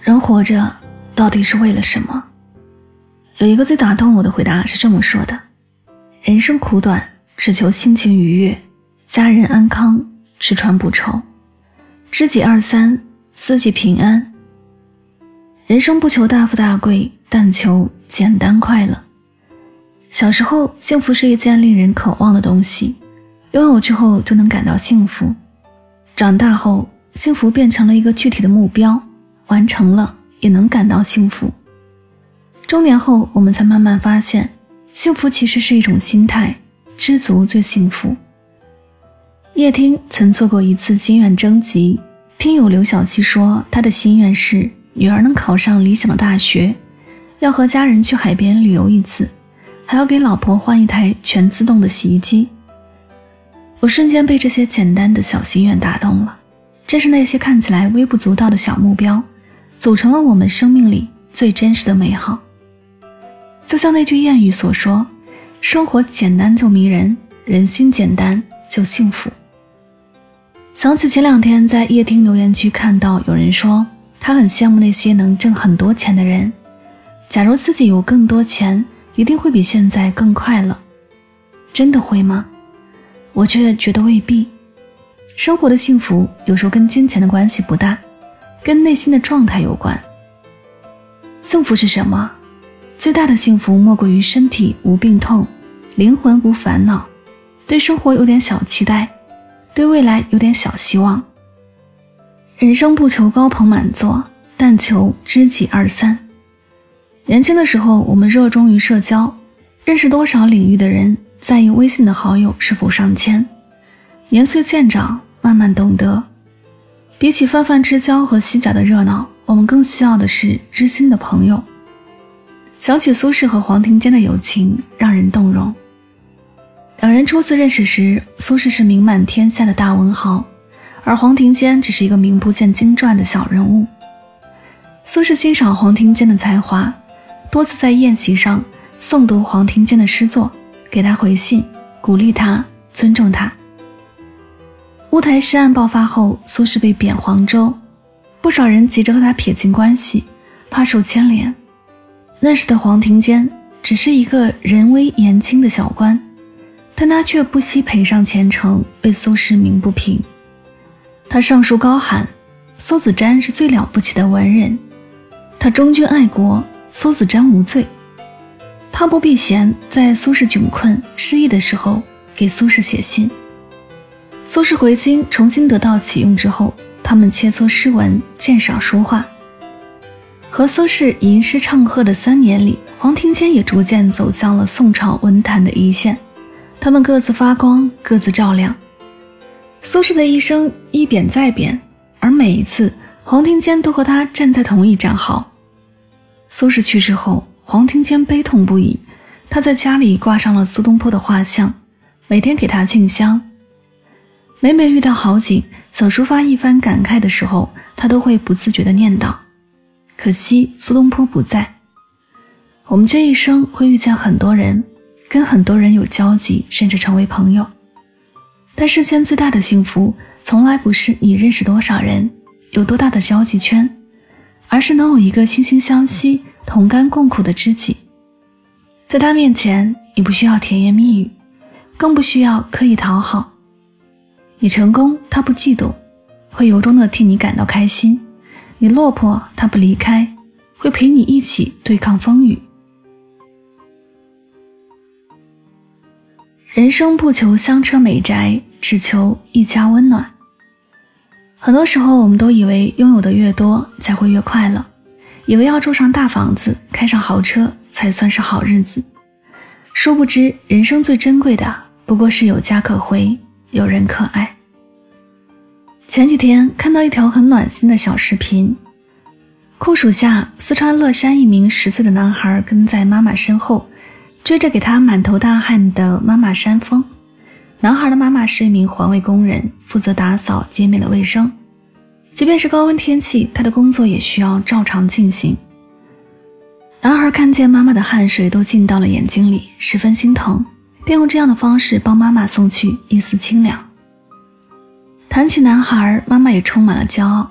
人活着到底是为了什么？有一个最打动我的回答是这么说的：人生苦短，只求心情愉悦，家人安康，吃穿不愁，知己二三，四季平安。人生不求大富大贵，但求简单快乐。小时候，幸福是一件令人渴望的东西，拥有之后就能感到幸福。长大后，幸福变成了一个具体的目标。完成了也能感到幸福。中年后，我们才慢慢发现，幸福其实是一种心态，知足最幸福。叶听曾做过一次心愿征集，听友刘小七说，他的心愿是女儿能考上理想的大学，要和家人去海边旅游一次，还要给老婆换一台全自动的洗衣机。我瞬间被这些简单的小心愿打动了，这是那些看起来微不足道的小目标。组成了我们生命里最真实的美好。就像那句谚语所说：“生活简单就迷人，人心简单就幸福。”想起前两天在夜听留言区看到有人说，他很羡慕那些能挣很多钱的人。假如自己有更多钱，一定会比现在更快乐。真的会吗？我却觉得未必。生活的幸福有时候跟金钱的关系不大。跟内心的状态有关。幸福是什么？最大的幸福莫过于身体无病痛，灵魂无烦恼，对生活有点小期待，对未来有点小希望。人生不求高朋满座，但求知己二三。年轻的时候，我们热衷于社交，认识多少领域的人，在意微信的好友是否上千。年岁渐长，慢慢懂得。比起泛泛之交和虚假的热闹，我们更需要的是知心的朋友。想起苏轼和黄庭坚的友情，让人动容。两人初次认识时，苏轼是名满天下的大文豪，而黄庭坚只是一个名不见经传的小人物。苏轼欣赏黄庭坚的才华，多次在宴席上诵读黄庭坚的诗作，给他回信，鼓励他，尊重他。乌台诗案爆发后，苏轼被贬黄州，不少人急着和他撇清关系，怕受牵连。那时的黄庭坚只是一个人微言轻的小官，但他却不惜赔上前程为苏轼鸣不平。他上书高喊：“苏子瞻是最了不起的文人，他忠君爱国，苏子瞻无罪。”他不避嫌，在苏轼窘困失意的时候给苏轼写信。苏轼回京，重新得到启用之后，他们切磋诗文，鉴赏书画。和苏轼吟诗唱和的三年里，黄庭坚也逐渐走向了宋朝文坛的一线。他们各自发光，各自照亮。苏轼的一生一贬再贬，而每一次，黄庭坚都和他站在同一战壕。苏轼去世后，黄庭坚悲痛不已，他在家里挂上了苏东坡的画像，每天给他敬香。每每遇到好景，想抒发一番感慨的时候，他都会不自觉地念叨：“可惜苏东坡不在。”我们这一生会遇见很多人，跟很多人有交集，甚至成为朋友。但世间最大的幸福，从来不是你认识多少人，有多大的交际圈，而是能有一个惺惺相惜、同甘共苦的知己。在他面前，你不需要甜言蜜语，更不需要刻意讨好。你成功，他不嫉妒，会由衷的替你感到开心；你落魄，他不离开，会陪你一起对抗风雨。人生不求香车美宅，只求一家温暖。很多时候，我们都以为拥有的越多才会越快乐，以为要住上大房子、开上豪车才算是好日子。殊不知，人生最珍贵的不过是有家可回，有人可爱。前几天看到一条很暖心的小视频，酷暑下，四川乐山一名十岁的男孩跟在妈妈身后，追着给他满头大汗的妈妈扇风。男孩的妈妈是一名环卫工人，负责打扫街面的卫生。即便是高温天气，他的工作也需要照常进行。男孩看见妈妈的汗水都进到了眼睛里，十分心疼，便用这样的方式帮妈妈送去一丝清凉。谈起男孩，妈妈也充满了骄傲。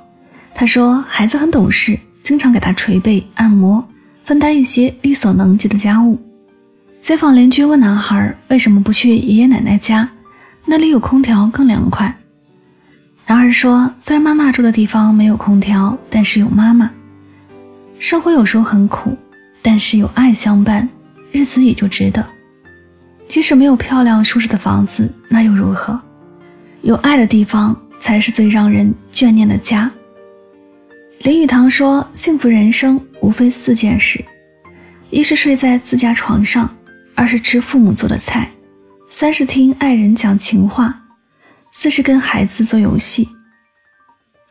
她说：“孩子很懂事，经常给他捶背、按摩，分担一些力所能及的家务。”街坊邻居问男孩：“为什么不去爷爷奶奶家？”那里有空调更凉快。男孩说：“虽然妈妈住的地方没有空调，但是有妈妈。生活有时候很苦，但是有爱相伴，日子也就值得。即使没有漂亮舒适的房子，那又如何？有爱的地方才是最让人眷念的家。”林语堂说：“幸福人生无非四件事：一是睡在自家床上，二是吃父母做的菜。”三是听爱人讲情话，四是跟孩子做游戏。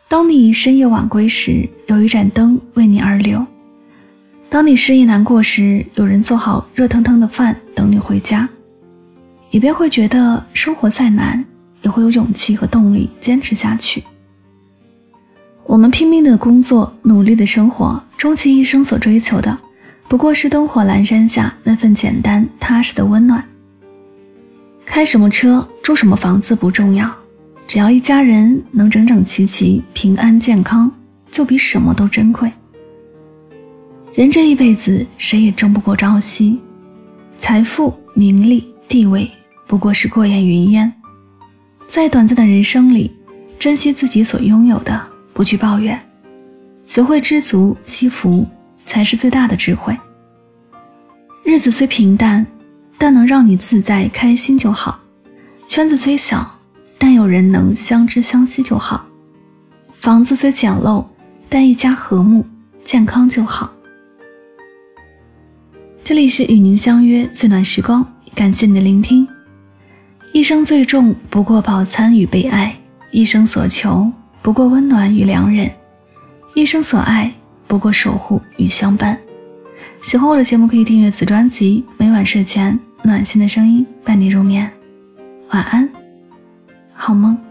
当你深夜晚归时，有一盏灯为你而留；当你失意难过时，有人做好热腾腾的饭等你回家。你便会觉得生活再难，也会有勇气和动力坚持下去。我们拼命的工作，努力的生活，终其一生所追求的，不过是灯火阑珊下那份简单踏实的温暖。开什么车，住什么房子不重要，只要一家人能整整齐齐、平安健康，就比什么都珍贵。人这一辈子，谁也争不过朝夕，财富、名利、地位不过是过眼云烟。在短暂的人生里，珍惜自己所拥有的，不去抱怨，学会知足惜福，才是最大的智慧。日子虽平淡。但能让你自在开心就好，圈子虽小，但有人能相知相惜就好；房子虽简陋，但一家和睦健康就好。这里是与您相约最暖时光，感谢你的聆听。一生最重不过饱餐与被爱，一生所求不过温暖与良人，一生所爱不过守护与相伴。喜欢我的节目，可以订阅此专辑，每晚睡前。暖心的声音伴你入眠，晚安，好梦。